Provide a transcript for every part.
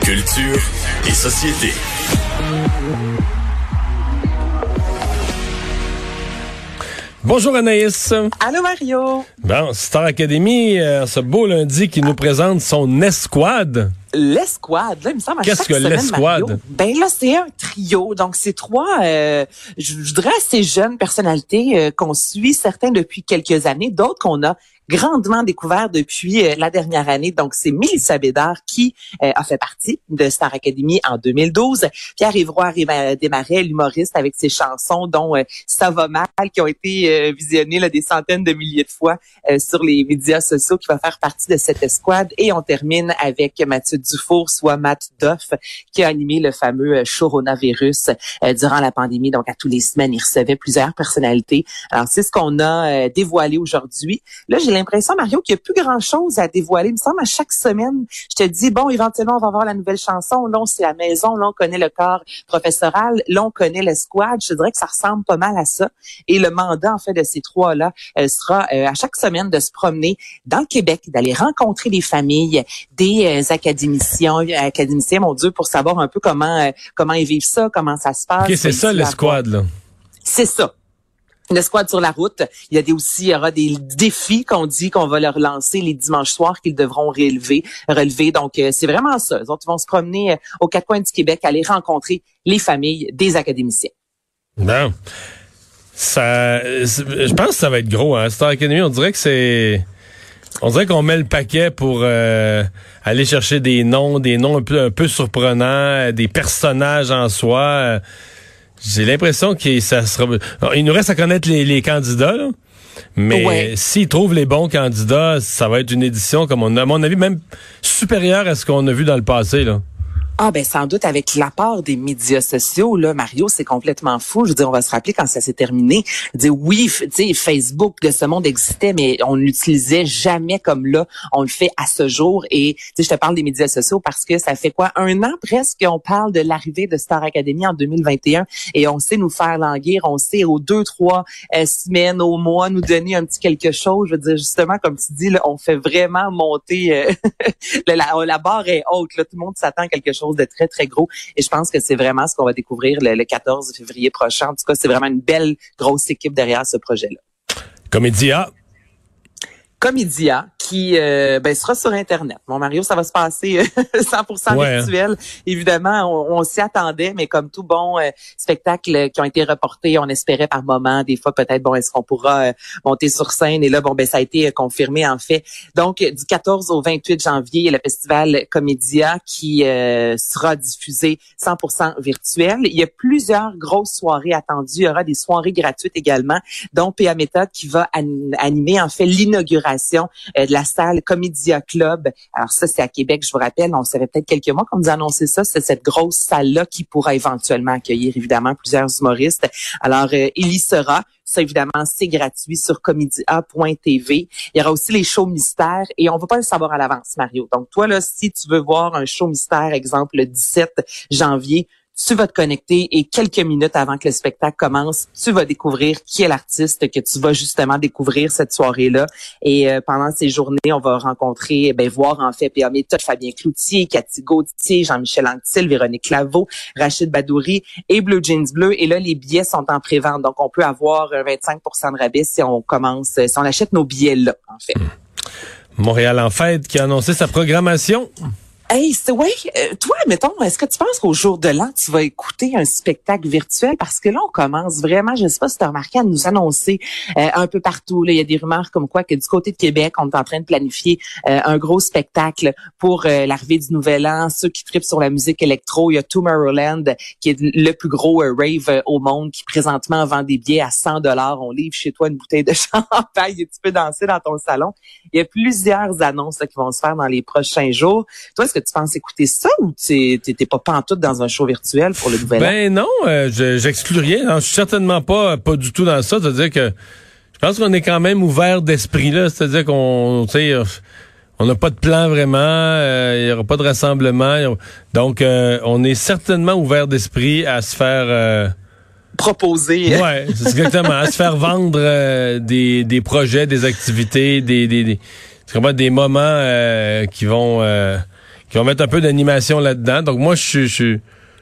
Culture et société. Bonjour Anaïs. Allô Mario. Bon, Star Academy, euh, ce beau lundi qui nous présente son escouade. L'escouade, là, il me semble à Qu'est-ce que l'escouade? Ben là, c'est un trio. Donc, c'est trois, euh, je, dirais, assez jeunes personnalités euh, qu'on suit, certains depuis quelques années, d'autres qu'on a grandement découvert depuis euh, la dernière année. Donc, c'est Mélissa Bédard qui euh, a fait partie de Star Academy en 2012. Pierre Évroy Desmarais, l'humoriste avec ses chansons dont euh, Ça va mal, qui ont été euh, visionnées là, des centaines de milliers de fois euh, sur les médias sociaux, qui va faire partie de cette escouade. Et on termine avec Mathieu Dufour, soit Matt Duff, qui a animé le fameux euh, Coronavirus euh, durant la pandémie. Donc, à tous les semaines, il recevait plusieurs personnalités. Alors, c'est ce qu'on a euh, dévoilé aujourd'hui. Là, j'ai l'impression, Mario, qu'il n'y a plus grand-chose à dévoiler. Il me semble, à chaque semaine, je te dis, bon, éventuellement, on va voir la nouvelle chanson. Là, c'est la maison. Là, on connaît le corps professoral. Là, on connaît l'escouade. Je te dirais que ça ressemble pas mal à ça. Et le mandat, en fait, de ces trois-là sera euh, à chaque semaine de se promener dans le Québec, d'aller rencontrer les familles, des euh, académiciens, académiciens, mon Dieu, pour savoir un peu comment euh, comment ils vivent ça, comment ça se passe. Ok, c'est ça l'escouade, là. c'est ça. L'escouade sur la route. Il y a des aussi, il y aura des défis qu'on dit qu'on va leur lancer les dimanches soirs qu'ils devront relever, relever. Donc, euh, c'est vraiment ça. Les autres vont se promener euh, aux quatre coins du Québec, aller rencontrer les familles des académiciens. Bon. Ça, je pense que ça va être gros, hein. Star Academy, on dirait que c'est, on dirait qu'on met le paquet pour euh, aller chercher des noms, des noms un peu, un peu surprenants, euh, des personnages en soi. Euh, J'ai l'impression que ça sera. Il nous reste à connaître les, les candidats, là. Mais Ouais. s'ils trouvent les bons candidats, ça va être une édition, comme on a, à mon avis, même supérieure à ce qu'on a vu dans le passé, là. Ah ben sans doute avec l'apport des médias sociaux là Mario c'est complètement fou. Je veux dire on va se rappeler quand ça s'est terminé. Dire oui tu sais Facebook de ce monde existait mais on l'utilisait jamais comme là. On le fait à ce jour. Et je te parle des médias sociaux parce que ça fait quoi? Un an presque qu'on parle de l'arrivée de Star Academy en 2021 et on sait nous faire languir. On sait aux deux trois euh, semaines au mois nous donner un petit quelque chose. Je veux dire justement comme tu dis là on fait vraiment monter euh, la, la barre est haute. Là, tout le monde s'attend à quelque chose de très, très gros. Et je pense que c'est vraiment ce qu'on va découvrir le, le 14 février prochain. En tout cas, c'est vraiment une belle, grosse équipe derrière ce projet-là. Comédia. Comédia qui euh, ben, sera sur Internet. Mon Mario, ça va se passer euh, 100% Ouais, hein. virtuel. Évidemment, on, on s'y attendait, mais comme tout bon euh, spectacle euh, qui ont été reportés, on espérait par moment, des fois peut-être, bon, est-ce qu'on pourra euh, monter sur scène? Et là, bon, ben ça a été euh, confirmé en fait. Donc, euh, du 14 au 28 janvier, le festival Comédia qui euh, sera diffusé 100% virtuel. Il y a plusieurs grosses soirées attendues. Il y aura des soirées gratuites également, dont PA Méthode qui va an- animer en fait l'inauguration euh, de la salle Comédia Club. Alors ça, c'est à Québec, je vous rappelle. On savait peut-être quelques mois qu'on nous annonçait ça. C'est cette grosse salle-là qui pourra éventuellement accueillir évidemment plusieurs humoristes. Alors, euh, il y sera. Ça, évidemment, c'est gratuit sur comédia.tv. Il y aura aussi les shows mystères et on va pas le savoir à l'avance, Mario. Donc, toi, là, si tu veux voir un show mystère, exemple, le 17 janvier, tu vas te connecter et quelques minutes avant que le spectacle commence, tu vas découvrir qui est l'artiste que tu vas justement découvrir cette soirée-là. Et euh, pendant ces journées, on va rencontrer, ben voir en fait P.A. Méthode, Fabien Cloutier, Cathy Gauthier, Jean-Michel Anctil, Véronique Laveau, Rachid Badouri et Blue Jeans Bleu. Et là, les billets sont en pré-vente. Donc, on peut avoir un 25% de rabais si on commence, si on achète nos billets là, en fait. Montréal en fête qui a annoncé sa programmation. Hey, c'est ouais. Euh, toi, mettons, est-ce que tu penses qu'au jour de l'an, tu vas écouter un spectacle virtuel? Parce que là, on commence vraiment, je sais pas si tu as remarqué, à nous annoncer euh, un peu partout. Là, il y a des rumeurs comme quoi que du côté de Québec, on est en train de planifier euh, un gros spectacle pour l'arrivée du Nouvel An. Ceux qui tripent sur la musique électro, il y a Tomorrowland qui est le plus gros rave au monde, qui présentement vend des billets à 100 dollars. On livre chez toi une bouteille de champagne et tu peux danser dans ton salon. Il y a plusieurs annonces qui vont se faire dans les prochains jours. Toi, est-ce que tu penses écouter ça ou n'étais pas pantoute dans un show virtuel pour le nouvel ben non, euh, j'exclus rien. je suis certainement pas pas du tout dans ça. C'est-à-dire que je pense qu'on est quand même ouvert d'esprit là. C'est-à-dire qu'on, euh, on n'a pas de plan vraiment. Euh, il n'y aura pas de rassemblement. Donc, on est certainement ouvert d'esprit à se faire proposer. Ouais, c'est exactement. à se faire vendre des, des projets, des activités, des, des, des, des moments qui vont qui vont mettre un peu d'animation là-dedans. Donc moi, je, je,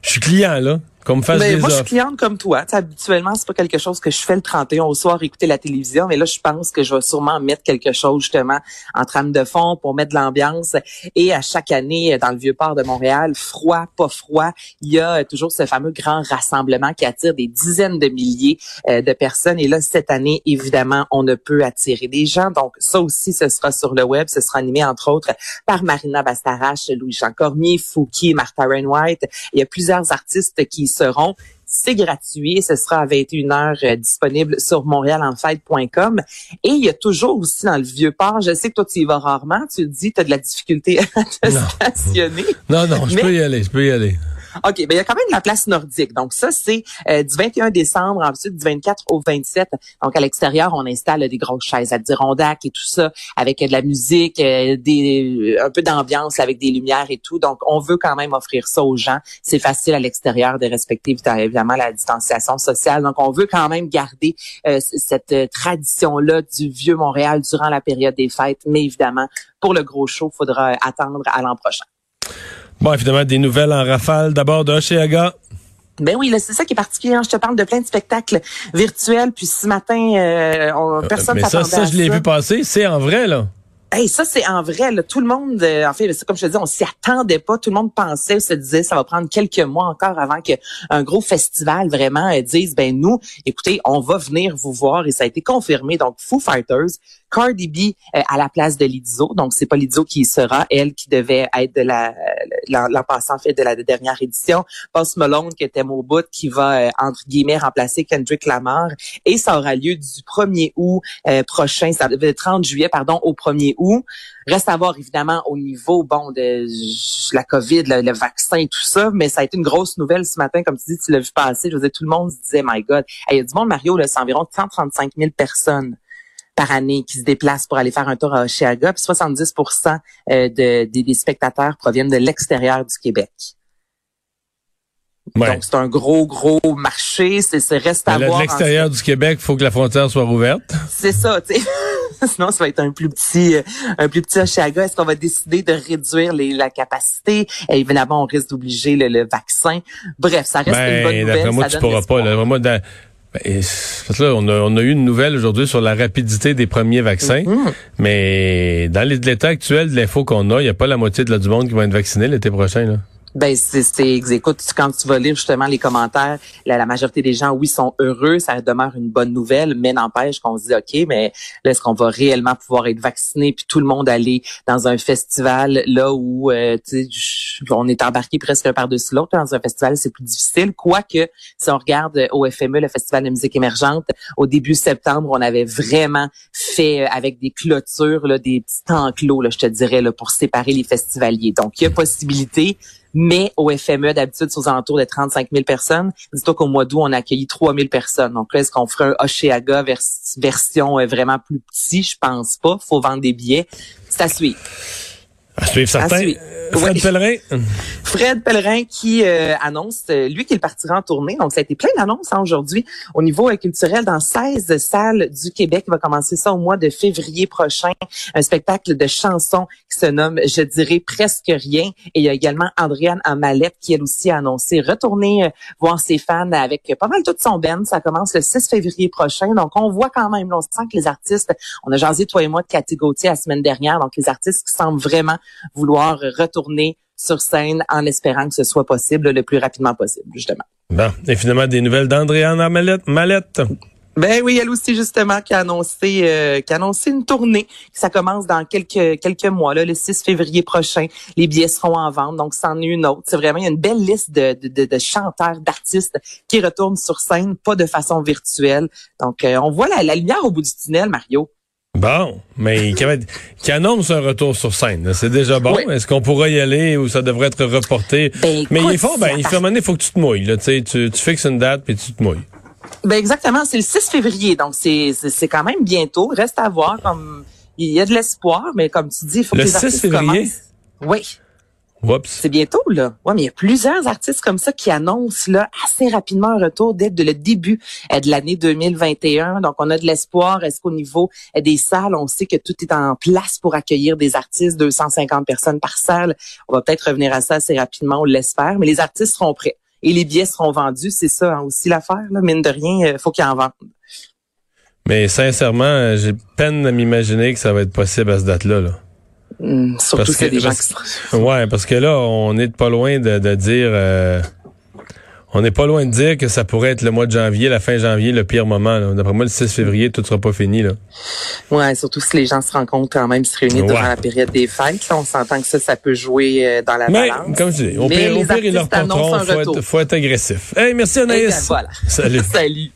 je suis client là. Comme fasse mais moi, je suis cliente comme toi. T'sais, habituellement, c'est pas quelque chose que je fais le 31 au soir, écouter la télévision. Mais là, je pense que je vais sûrement mettre quelque chose, justement, en trame de fond pour mettre de l'ambiance. Et à chaque année, dans le Vieux-Port de Montréal, froid, pas froid, il y a toujours ce fameux grand rassemblement qui attire des dizaines de milliers euh, de personnes. Et là, cette année, évidemment, on ne peut attirer des gens. Donc, ça aussi, ce sera sur le web. Ce sera animé, entre autres, par Marina Bastarache, Louis-Jean Cormier, Fouki, Martha Rainwhite. Il y a plusieurs artistes qui seront. C'est gratuit. Ce sera à 21h euh, disponible sur montrealenfête.com. Et il y a toujours aussi dans le Vieux-Port, je sais que toi, tu y vas rarement, tu te dis, tu as de la difficulté à te stationner. Non, non, je peux y aller, je peux y aller. OK, ben il y a quand même la place nordique. Donc ça, c'est euh, du 21 décembre, ensuite du 24 au 27. Donc à l'extérieur, on installe des grosses chaises à Dirondac et tout ça, avec de la musique, euh, des un peu d'ambiance avec des lumières et tout. Donc on veut quand même offrir ça aux gens. C'est facile à l'extérieur de respecter évidemment la distanciation sociale. Donc on veut quand même garder euh, cette tradition-là du vieux Montréal durant la période des fêtes. Mais évidemment, pour le gros show, faudra attendre à l'an prochain. Bon, évidemment, des nouvelles en rafale. D'abord de. Ben oui, c'est ça qui est particulier. Hein. Je te parle de plein de spectacles virtuels. Puis ce matin, euh, on, euh, personne Mais ça, ça, je l'ai vu passer. C'est en vrai, là. Hey, ça c'est en vrai. Là, tout le monde, euh, en fait, c'est comme je te dis, on s'y attendait pas. Tout le monde pensait, se disait, ça va prendre quelques mois encore avant qu'un gros festival vraiment euh, dise, ben nous, écoutez, on va venir vous voir et ça a été confirmé. Donc Foo Fighters, Cardi B euh, à la place de Lizzo. Donc c'est pas Lizzo qui sera, elle qui devait être de la l'an passant en fait de la dernière édition. Post Malone qui était au bout, qui va entre guillemets remplacer Kendrick Lamar et ça aura lieu du 1er août prochain, ça, le 30 juillet pardon au 1er août Reste à voir évidemment au niveau bon de la COVID, le, vaccin et tout ça, mais ça a été une grosse nouvelle ce matin, comme tu dis, tu l'as vu passer. Je veux dire, tout le monde se disait, my God, il y a du monde, Mario, c'est environ 135 000 personnes par année qui se déplacent pour aller faire un tour à Oshiaga, puis 70 euh, de, des spectateurs proviennent de l'extérieur du Québec. Donc, c'est un gros, gros marché. C'est reste à voir. De l'extérieur du Québec, il faut que la frontière soit ouverte. C'est ça, tu sais. Sinon, ça va être un plus petit, euh, un plus petit. Est-ce qu'on va décider de réduire les, la capacité? Et évidemment, on risque d'obliger le, vaccin. Bref, ça reste une bonne ben, nouvelle. Moi, tu pourras pas. Là, vraiment, dans, ben, là, on, a, on a eu une nouvelle aujourd'hui sur la rapidité des premiers vaccins, mm-hmm. mais dans l'état actuel de l'info qu'on a, il n'y a pas la moitié de la du monde qui va être vacciné l'été prochain. Là. Ben c'est écoute quand tu vas lire justement les commentaires, la, majorité des gens oui sont heureux, ça demeure une bonne nouvelle, mais n'empêche qu'on se dit ok, mais est-ce qu'on va réellement pouvoir être vacciné puis tout le monde aller dans un festival là où euh, on est embarqué presque par-dessus l'autre dans un festival c'est plus difficile. Quoique si on regarde au FME le festival de musique émergente au début septembre on avait vraiment fait euh, avec des clôtures là, des petits enclos là je te dirais là pour séparer les festivaliers. Donc il y a possibilité mais au FME, d'habitude, c'est aux alentours de 35 000 personnes. Dis-toi qu'au mois d'août, on a accueilli 3 000 personnes. Donc là, est-ce qu'on ferait un Oshéaga version euh, vraiment plus petit? Je pense pas. faut vendre des billets. C'est à suivre. À suivre certain. Fred Pellerin. Fred Pellerin qui euh, annonce, euh, lui qu'il partira en tournée. Donc, ça a été plein d'annonces hein, aujourd'hui au niveau euh, culturel dans 16 salles du Québec. Il va commencer ça au mois de février prochain. Un spectacle de chansons qui se nomme Je dirais presque rien. Et il y a également Andréane Amalette qui, elle aussi, a annoncé retourner voir ses fans avec pas mal toute son band. Ça commence le 6 février prochain. Donc, on voit quand même, on sent que les artistes, on a jasé toi et moi de Cathy Gauthier la semaine dernière. Donc, les artistes qui semblent vraiment vouloir retourner sur scène en espérant que ce soit possible le plus rapidement possible, justement. Bon, et finalement, des nouvelles d'Andréane Mallette. Mallette. Ben oui, elle aussi justement qui a annoncé euh, qui a annoncé une tournée. Ça commence dans quelques quelques mois là, le 6 février prochain. Les billets seront en vente, donc c'en est une autre. C'est vraiment il y a une belle liste de, de, de, chanteurs, d'artistes qui retournent sur scène, pas de façon virtuelle. Donc euh, on voit la, lumière au bout du tunnel, Mario. Bon, mais qui, annonce un retour sur scène, c'est déjà bon. Est-ce qu'on pourra y aller ou ça devrait être reporté? Ben, mais il faut, ben, il faut, il faut que tu te mouilles. Là, tu, tu fixes une date puis tu te mouilles. Ben exactement, c'est le 6 février, donc c'est c'est quand même bientôt. Reste à voir. Comme il y a de l'espoir, mais comme tu dis, il faut que les artistes février? Oui. C'est bientôt là. Ouais, mais il y a plusieurs artistes comme ça qui annoncent là assez rapidement un retour dès le début euh, de l'année 2021. Donc on a de l'espoir. Est-ce qu'au niveau euh, des salles, on sait que tout est en place pour accueillir des artistes, 250 personnes par salle? On va peut-être revenir à ça assez rapidement, on l'espère, mais les artistes seront prêts et les billets seront vendus. C'est ça hein, aussi l'affaire. Mine de rien, il euh, faut qu'ils en vendent. Mais sincèrement, j'ai peine à m'imaginer que ça va être possible à ce date-là. Là. Hum, surtout parce que, des gens qui... Ouais, parce que là, on est pas loin de, dire... Euh, on n'est pas loin de dire que ça pourrait être le mois de janvier, la fin janvier, le pire moment. D'après moi, le 6 février, tout sera pas fini. Là. Ouais, surtout si les gens se rencontrent quand même, se réunissent durant la période des fêtes. on s'entend que ça, ça peut jouer euh, dans la Mais, balance. comme je dis, au pire, au pire ils leur porteront. Faut être, faut être agressif. Hey, merci Anaïs. Eh voilà. Salut. Salut.